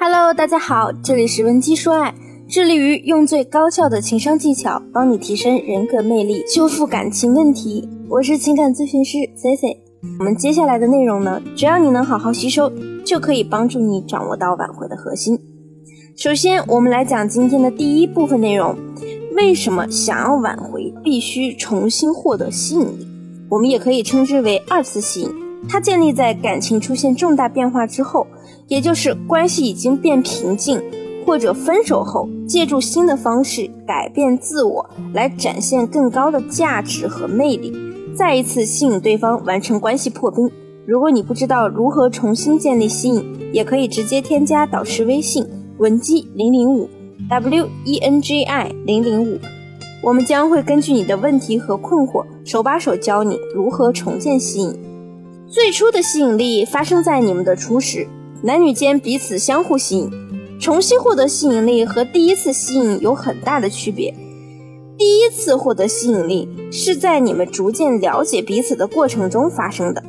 Hello，大家好，这里是文姬说爱，致力于用最高效的情商技巧帮你提升人格魅力，修复感情问题。我是情感咨询师 C C。我们接下来的内容呢，只要你能好好吸收，就可以帮助你掌握到挽回的核心。首先，我们来讲今天的第一部分内容：为什么想要挽回，必须重新获得吸引力？我们也可以称之为二次吸引。它建立在感情出现重大变化之后，也就是关系已经变平静或者分手后，借助新的方式改变自我，来展现更高的价值和魅力，再一次吸引对方，完成关系破冰。如果你不知道如何重新建立吸引，也可以直接添加导师微信文姬零零五 w e n g i 零零五，我们将会根据你的问题和困惑，手把手教你如何重建吸引。最初的吸引力发生在你们的初始，男女间彼此相互吸引。重新获得吸引力和第一次吸引有很大的区别。第一次获得吸引力是在你们逐渐了解彼此的过程中发生的，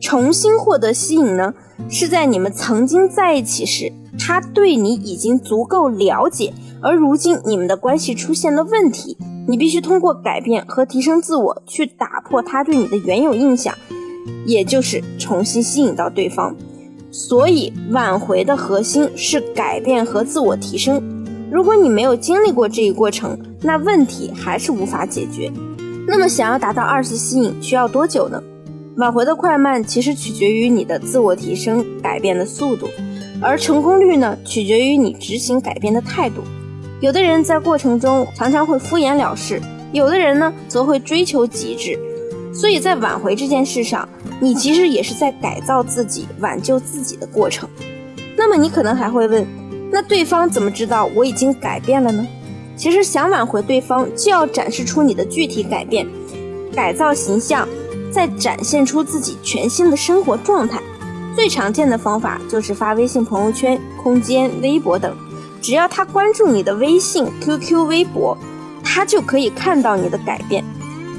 重新获得吸引呢，是在你们曾经在一起时，他对你已经足够了解，而如今你们的关系出现了问题，你必须通过改变和提升自我去打破他对你的原有印象。也就是重新吸引到对方，所以挽回的核心是改变和自我提升。如果你没有经历过这一过程，那问题还是无法解决。那么，想要达到二次吸引需要多久呢？挽回的快慢其实取决于你的自我提升改变的速度，而成功率呢，取决于你执行改变的态度。有的人在过程中常常会敷衍了事，有的人呢，则会追求极致。所以在挽回这件事上，你其实也是在改造自己、挽救自己的过程。那么你可能还会问，那对方怎么知道我已经改变了呢？其实想挽回对方，就要展示出你的具体改变，改造形象，再展现出自己全新的生活状态。最常见的方法就是发微信朋友圈、空间、微博等，只要他关注你的微信、QQ、微博，他就可以看到你的改变。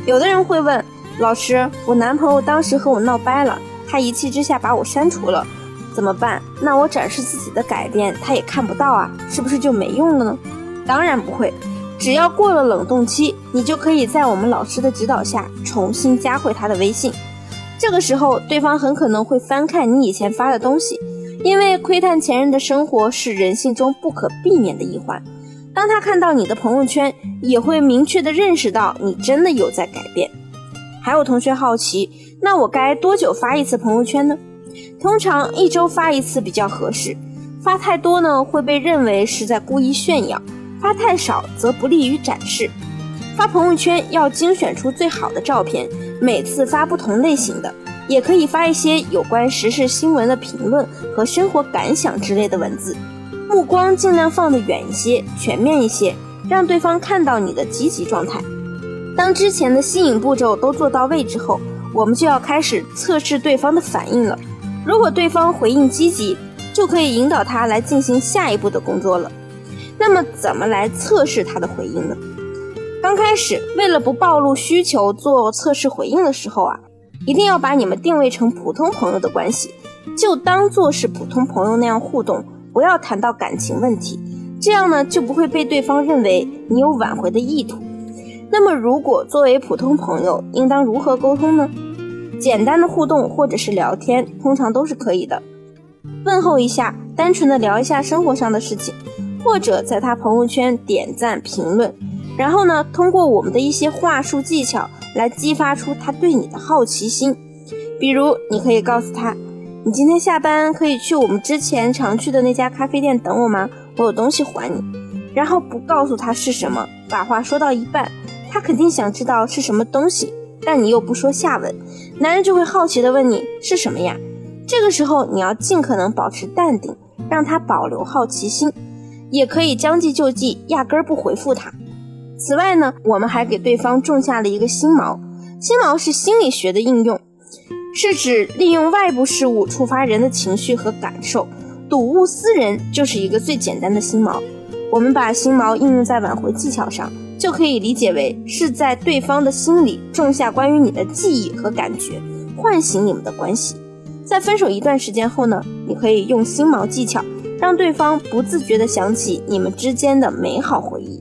有的人会问。老师，我男朋友当时和我闹掰了，他一气之下把我删除了，怎么办？那我展示自己的改变，他也看不到啊，是不是就没用了呢？当然不会，只要过了冷冻期，你就可以在我们老师的指导下重新加回他的微信。这个时候，对方很可能会翻看你以前发的东西，因为窥探前任的生活是人性中不可避免的一环。当他看到你的朋友圈，也会明确的认识到你真的有在改变。还有同学好奇，那我该多久发一次朋友圈呢？通常一周发一次比较合适。发太多呢，会被认为是在故意炫耀；发太少则不利于展示。发朋友圈要精选出最好的照片，每次发不同类型的，也可以发一些有关时事新闻的评论和生活感想之类的文字，目光尽量放得远一些，全面一些，让对方看到你的积极状态。当之前的吸引步骤都做到位之后，我们就要开始测试对方的反应了。如果对方回应积极，就可以引导他来进行下一步的工作了。那么，怎么来测试他的回应呢？刚开始，为了不暴露需求做测试回应的时候啊，一定要把你们定位成普通朋友的关系，就当做是普通朋友那样互动，不要谈到感情问题，这样呢就不会被对方认为你有挽回的意图。那么，如果作为普通朋友，应当如何沟通呢？简单的互动或者是聊天，通常都是可以的。问候一下，单纯的聊一下生活上的事情，或者在他朋友圈点赞评论，然后呢，通过我们的一些话术技巧来激发出他对你的好奇心。比如，你可以告诉他：“你今天下班可以去我们之前常去的那家咖啡店等我吗？我有东西还你。”然后不告诉他是什么，把话说到一半。他肯定想知道是什么东西，但你又不说下文，男人就会好奇的问你是什么呀？这个时候你要尽可能保持淡定，让他保留好奇心，也可以将计就计，压根儿不回复他。此外呢，我们还给对方种下了一个心锚。心锚是心理学的应用，是指利用外部事物触发人的情绪和感受。睹物思人就是一个最简单的心锚。我们把心锚应用在挽回技巧上。就可以理解为是在对方的心里种下关于你的记忆和感觉，唤醒你们的关系。在分手一段时间后呢，你可以用心锚技巧让对方不自觉地想起你们之间的美好回忆，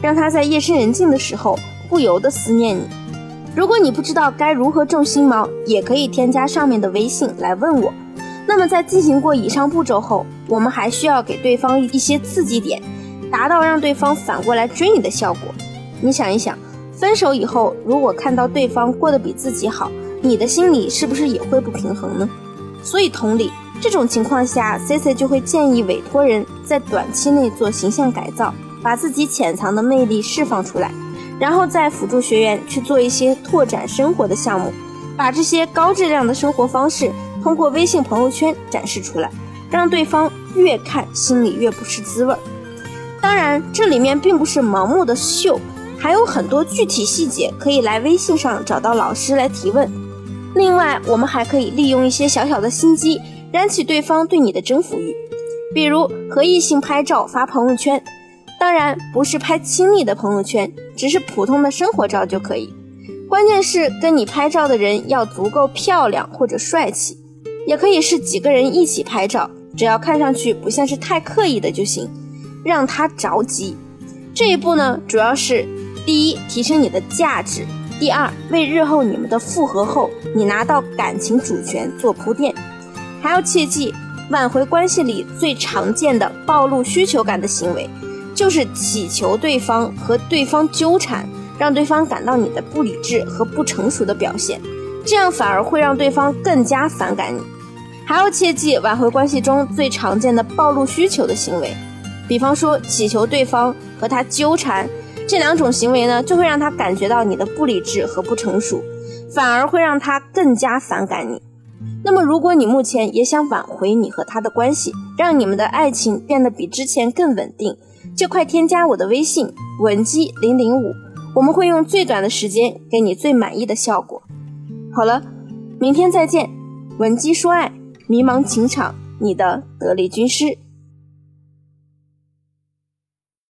让他在夜深人静的时候不由得思念你。如果你不知道该如何种心锚，也可以添加上面的微信来问我。那么在进行过以上步骤后，我们还需要给对方一些刺激点，达到让对方反过来追你的效果。你想一想，分手以后，如果看到对方过得比自己好，你的心里是不是也会不平衡呢？所以同理。这种情况下，C C 就会建议委托人在短期内做形象改造，把自己潜藏的魅力释放出来，然后再辅助学员去做一些拓展生活的项目，把这些高质量的生活方式通过微信朋友圈展示出来，让对方越看心里越不是滋味儿。当然，这里面并不是盲目的秀，还有很多具体细节可以来微信上找到老师来提问。另外，我们还可以利用一些小小的心机。燃起对方对你的征服欲，比如和异性拍照发朋友圈，当然不是拍亲密的朋友圈，只是普通的生活照就可以。关键是跟你拍照的人要足够漂亮或者帅气，也可以是几个人一起拍照，只要看上去不像是太刻意的就行，让他着急。这一步呢，主要是第一提升你的价值，第二为日后你们的复合后你拿到感情主权做铺垫。还要切记，挽回关系里最常见的暴露需求感的行为，就是乞求对方和对方纠缠，让对方感到你的不理智和不成熟的表现，这样反而会让对方更加反感你。还要切记，挽回关系中最常见的暴露需求的行为，比方说乞求对方和他纠缠，这两种行为呢，就会让他感觉到你的不理智和不成熟，反而会让他更加反感你。那么，如果你目前也想挽回你和他的关系，让你们的爱情变得比之前更稳定，就快添加我的微信文姬零零五，我们会用最短的时间给你最满意的效果。好了，明天再见，文姬说爱，迷茫情场，你的得力军师。